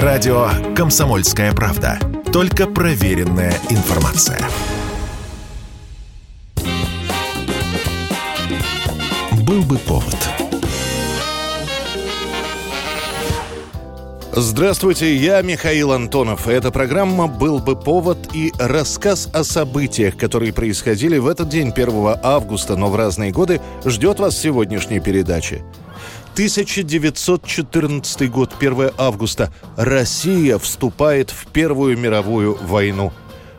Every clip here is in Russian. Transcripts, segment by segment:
Радио «Комсомольская правда». Только проверенная информация. Был бы повод. Здравствуйте, я Михаил Антонов. Эта программа «Был бы повод» и рассказ о событиях, которые происходили в этот день, 1 августа, но в разные годы, ждет вас в сегодняшней передаче. 1914 год, 1 августа. Россия вступает в Первую мировую войну.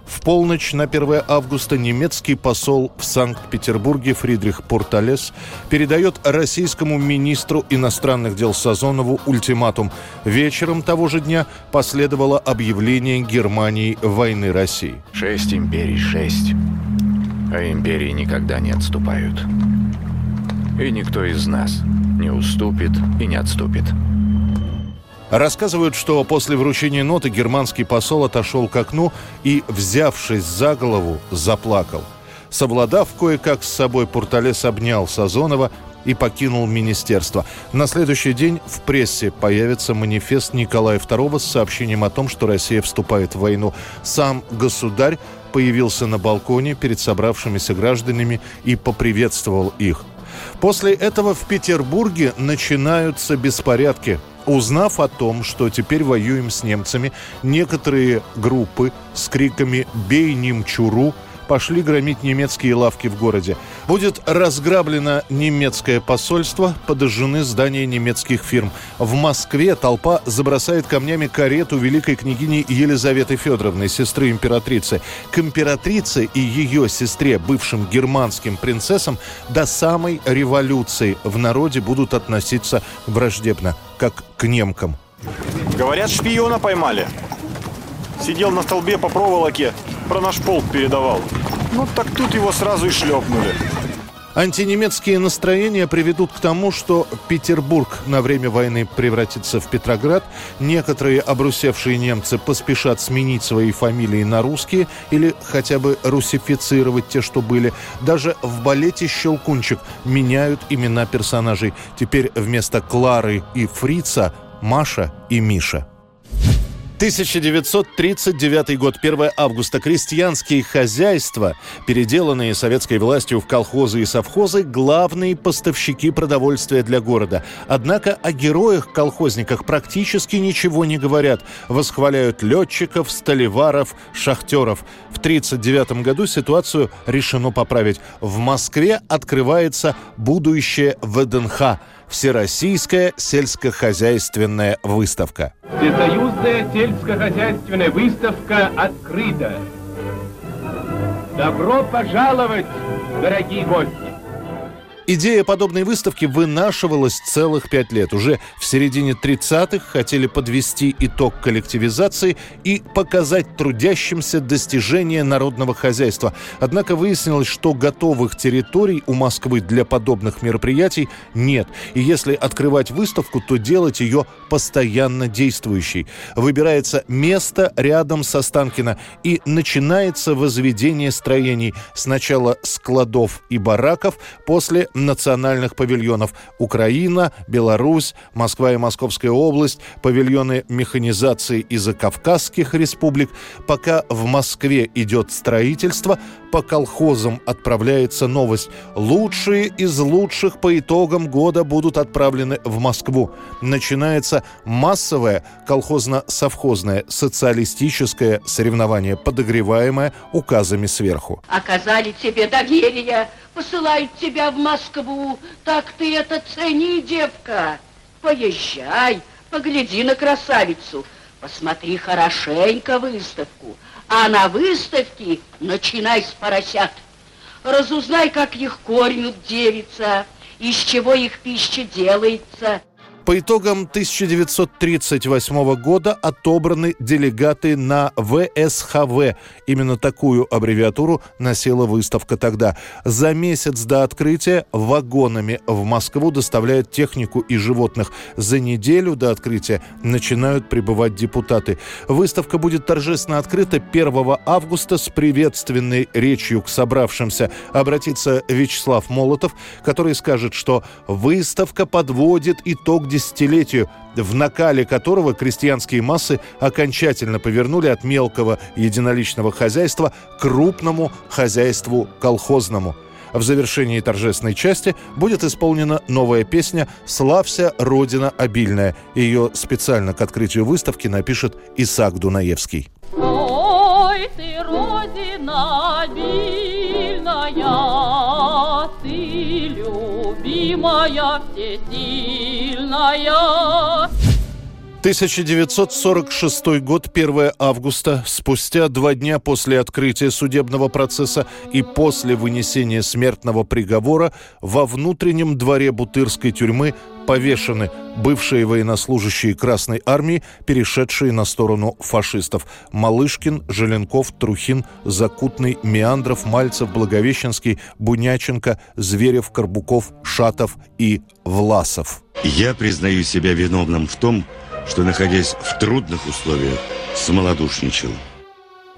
В полночь на 1 августа немецкий посол в Санкт-Петербурге Фридрих Порталес передает российскому министру иностранных дел Сазонову ультиматум. Вечером того же дня последовало объявление Германии войны России. Шесть империй, шесть. А империи никогда не отступают. И никто из нас не уступит и не отступит. Рассказывают, что после вручения ноты германский посол отошел к окну и, взявшись за голову, заплакал. Совладав кое-как с собой, Пурталес обнял Сазонова и покинул министерство. На следующий день в прессе появится манифест Николая II с сообщением о том, что Россия вступает в войну. Сам государь появился на балконе перед собравшимися гражданами и поприветствовал их. После этого в Петербурге начинаются беспорядки. Узнав о том, что теперь воюем с немцами, некоторые группы с криками «Бей Немчуру!» Пошли громить немецкие лавки в городе. Будет разграблено немецкое посольство, подожжены здания немецких фирм. В Москве толпа забросает камнями карету великой княгини Елизаветы Федоровны, сестры императрицы. К императрице и ее сестре, бывшим германским принцессам, до самой революции в народе будут относиться враждебно, как к немкам. Говорят, шпиона поймали. Сидел на столбе по проволоке, про наш полк передавал. Ну так тут его сразу и шлепнули. Антинемецкие настроения приведут к тому, что Петербург на время войны превратится в Петроград. Некоторые обрусевшие немцы поспешат сменить свои фамилии на русские или хотя бы русифицировать те, что были. Даже в балете «Щелкунчик» меняют имена персонажей. Теперь вместо Клары и Фрица – Маша и Миша. 1939 год, 1 августа. Крестьянские хозяйства, переделанные советской властью в колхозы и совхозы, главные поставщики продовольствия для города. Однако о героях-колхозниках практически ничего не говорят. Восхваляют летчиков, столеваров, шахтеров. В 1939 году ситуацию решено поправить. В Москве открывается будущее ВДНХ – Всероссийская сельскохозяйственная выставка. Всесоюзная сельскохозяйственная выставка открыта. Добро пожаловать, дорогие гости! Идея подобной выставки вынашивалась целых пять лет. Уже в середине 30-х хотели подвести итог коллективизации и показать трудящимся достижения народного хозяйства. Однако выяснилось, что готовых территорий у Москвы для подобных мероприятий нет. И если открывать выставку, то делать ее постоянно действующей. Выбирается место рядом со Станкино и начинается возведение строений. Сначала складов и бараков, после национальных павильонов Украина, Беларусь, Москва и Московская область, павильоны механизации из Кавказских республик. Пока в Москве идет строительство, по колхозам отправляется новость. Лучшие из лучших по итогам года будут отправлены в Москву. Начинается массовое колхозно-совхозное социалистическое соревнование, подогреваемое указами сверху. Оказали тебе доверие, посылают тебя в Москву. Так ты это цени, девка. Поезжай, погляди на красавицу, посмотри хорошенько выставку. А на выставке начинай с поросят. Разузнай, как их кормят девица, из чего их пища делается – по итогам 1938 года отобраны делегаты на ВСХВ. Именно такую аббревиатуру носила выставка тогда. За месяц до открытия вагонами в Москву доставляют технику и животных. За неделю до открытия начинают прибывать депутаты. Выставка будет торжественно открыта 1 августа с приветственной речью к собравшимся. Обратится Вячеслав Молотов, который скажет, что выставка подводит итог десятилетию, в накале которого крестьянские массы окончательно повернули от мелкого единоличного хозяйства к крупному хозяйству колхозному. В завершении торжественной части будет исполнена новая песня «Славься, Родина обильная». Ее специально к открытию выставки напишет Исаак Дунаевский. Любимая, всесильная. 1946 год, 1 августа, спустя два дня после открытия судебного процесса и после вынесения смертного приговора во внутреннем дворе Бутырской тюрьмы повешены бывшие военнослужащие Красной Армии, перешедшие на сторону фашистов. Малышкин, Желенков, Трухин, Закутный, Меандров, Мальцев, Благовещенский, Буняченко, Зверев, Карбуков, Шатов и Власов. Я признаю себя виновным в том, находясь в трудных условиях, смолодушничал.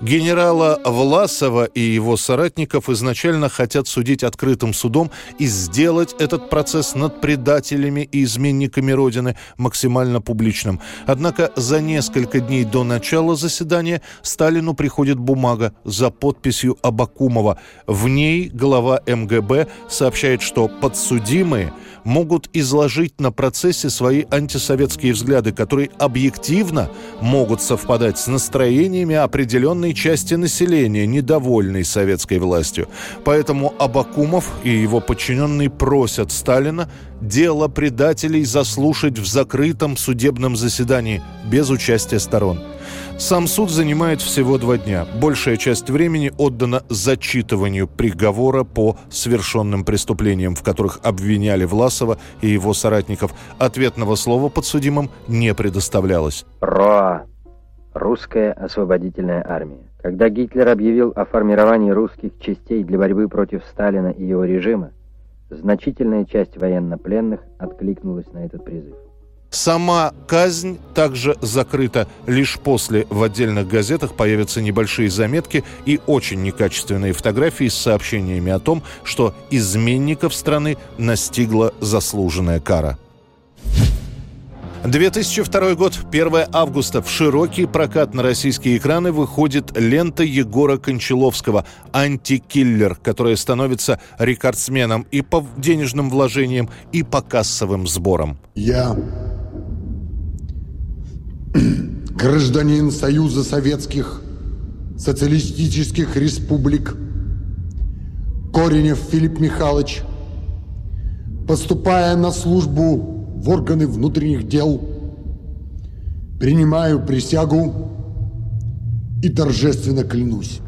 Генерала Власова и его соратников изначально хотят судить открытым судом и сделать этот процесс над предателями и изменниками Родины максимально публичным. Однако за несколько дней до начала заседания Сталину приходит бумага за подписью Абакумова. В ней глава МГБ сообщает, что подсудимые могут изложить на процессе свои антисоветские взгляды, которые объективно могут совпадать с настроениями определенной части населения, недовольной советской властью. Поэтому Абакумов и его подчиненные просят Сталина дело предателей заслушать в закрытом судебном заседании без участия сторон. Сам суд занимает всего два дня. Большая часть времени отдана зачитыванию приговора по совершенным преступлениям, в которых обвиняли Власова и его соратников. Ответного слова подсудимым не предоставлялось. РОА Русская освободительная армия. Когда Гитлер объявил о формировании русских частей для борьбы против Сталина и его режима, значительная часть военнопленных откликнулась на этот призыв. Сама казнь также закрыта. Лишь после в отдельных газетах появятся небольшие заметки и очень некачественные фотографии с сообщениями о том, что изменников страны настигла заслуженная кара. 2002 год, 1 августа. В широкий прокат на российские экраны выходит лента Егора Кончаловского «Антикиллер», которая становится рекордсменом и по денежным вложениям, и по кассовым сборам. Я гражданин Союза Советских Социалистических Республик Коренев Филипп Михайлович, поступая на службу в органы внутренних дел, принимаю присягу и торжественно клянусь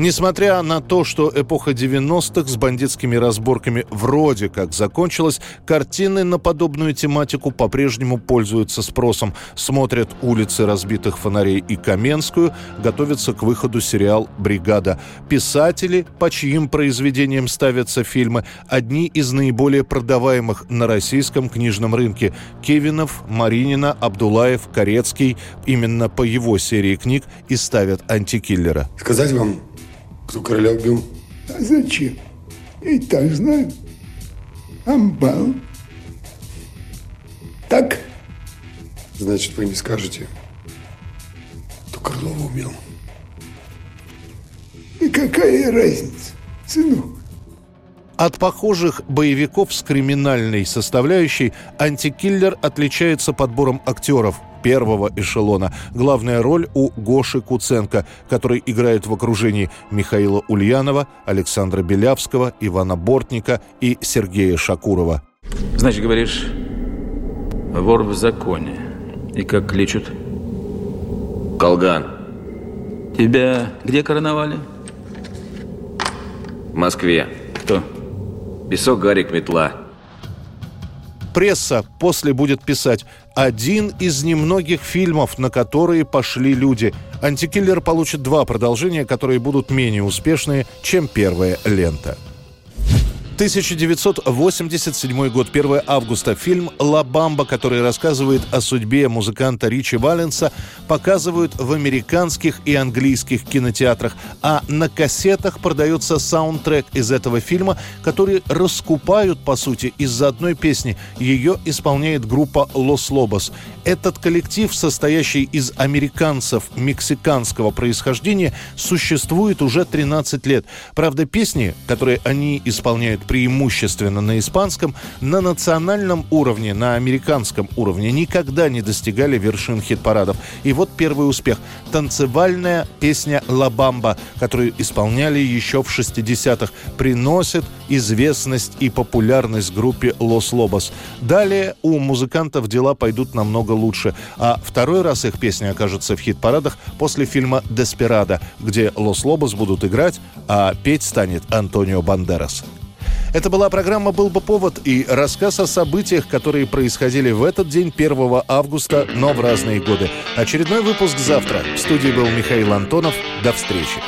Несмотря на то, что эпоха 90-х с бандитскими разборками вроде как закончилась, картины на подобную тематику по-прежнему пользуются спросом. Смотрят «Улицы разбитых фонарей» и «Каменскую», готовится к выходу сериал «Бригада». Писатели, по чьим произведениям ставятся фильмы, одни из наиболее продаваемых на российском книжном рынке. Кевинов, Маринина, Абдулаев, Корецкий. Именно по его серии книг и ставят «Антикиллера». Сказать вам, кто короля убил? А зачем? Я и так знаю. Амбал. Так? Значит, вы не скажете, кто Крылова убил. И какая разница, сынок? От похожих боевиков с криминальной составляющей антикиллер отличается подбором актеров – первого эшелона. Главная роль у Гоши Куценко, который играет в окружении Михаила Ульянова, Александра Белявского, Ивана Бортника и Сергея Шакурова. Значит, говоришь, вор в законе. И как кличут? Колган. Тебя где короновали? В Москве. Кто? Песок, Гарик, Метла. Пресса после будет писать один из немногих фильмов, на которые пошли люди. «Антикиллер» получит два продолжения, которые будут менее успешные, чем первая лента. 1987 год, 1 августа. Фильм «Ла Бамба», который рассказывает о судьбе музыканта Ричи Валенса, показывают в американских и английских кинотеатрах. А на кассетах продается саундтрек из этого фильма, который раскупают, по сути, из-за одной песни. Ее исполняет группа «Лос Лобос». Этот коллектив, состоящий из американцев мексиканского происхождения, существует уже 13 лет. Правда, песни, которые они исполняют преимущественно на испанском, на национальном уровне, на американском уровне никогда не достигали вершин хит-парадов. И вот первый успех. Танцевальная песня «Ла Бамба», которую исполняли еще в 60-х, приносит известность и популярность группе «Лос Лобос». Далее у музыкантов дела пойдут намного лучше, а второй раз их песня окажется в хит-парадах после фильма «Деспирадо», где «Лос Лобос» будут играть, а петь станет Антонио Бандерас. Это была программа «Был бы повод» и рассказ о событиях, которые происходили в этот день, 1 августа, но в разные годы. Очередной выпуск завтра. В студии был Михаил Антонов. До встречи.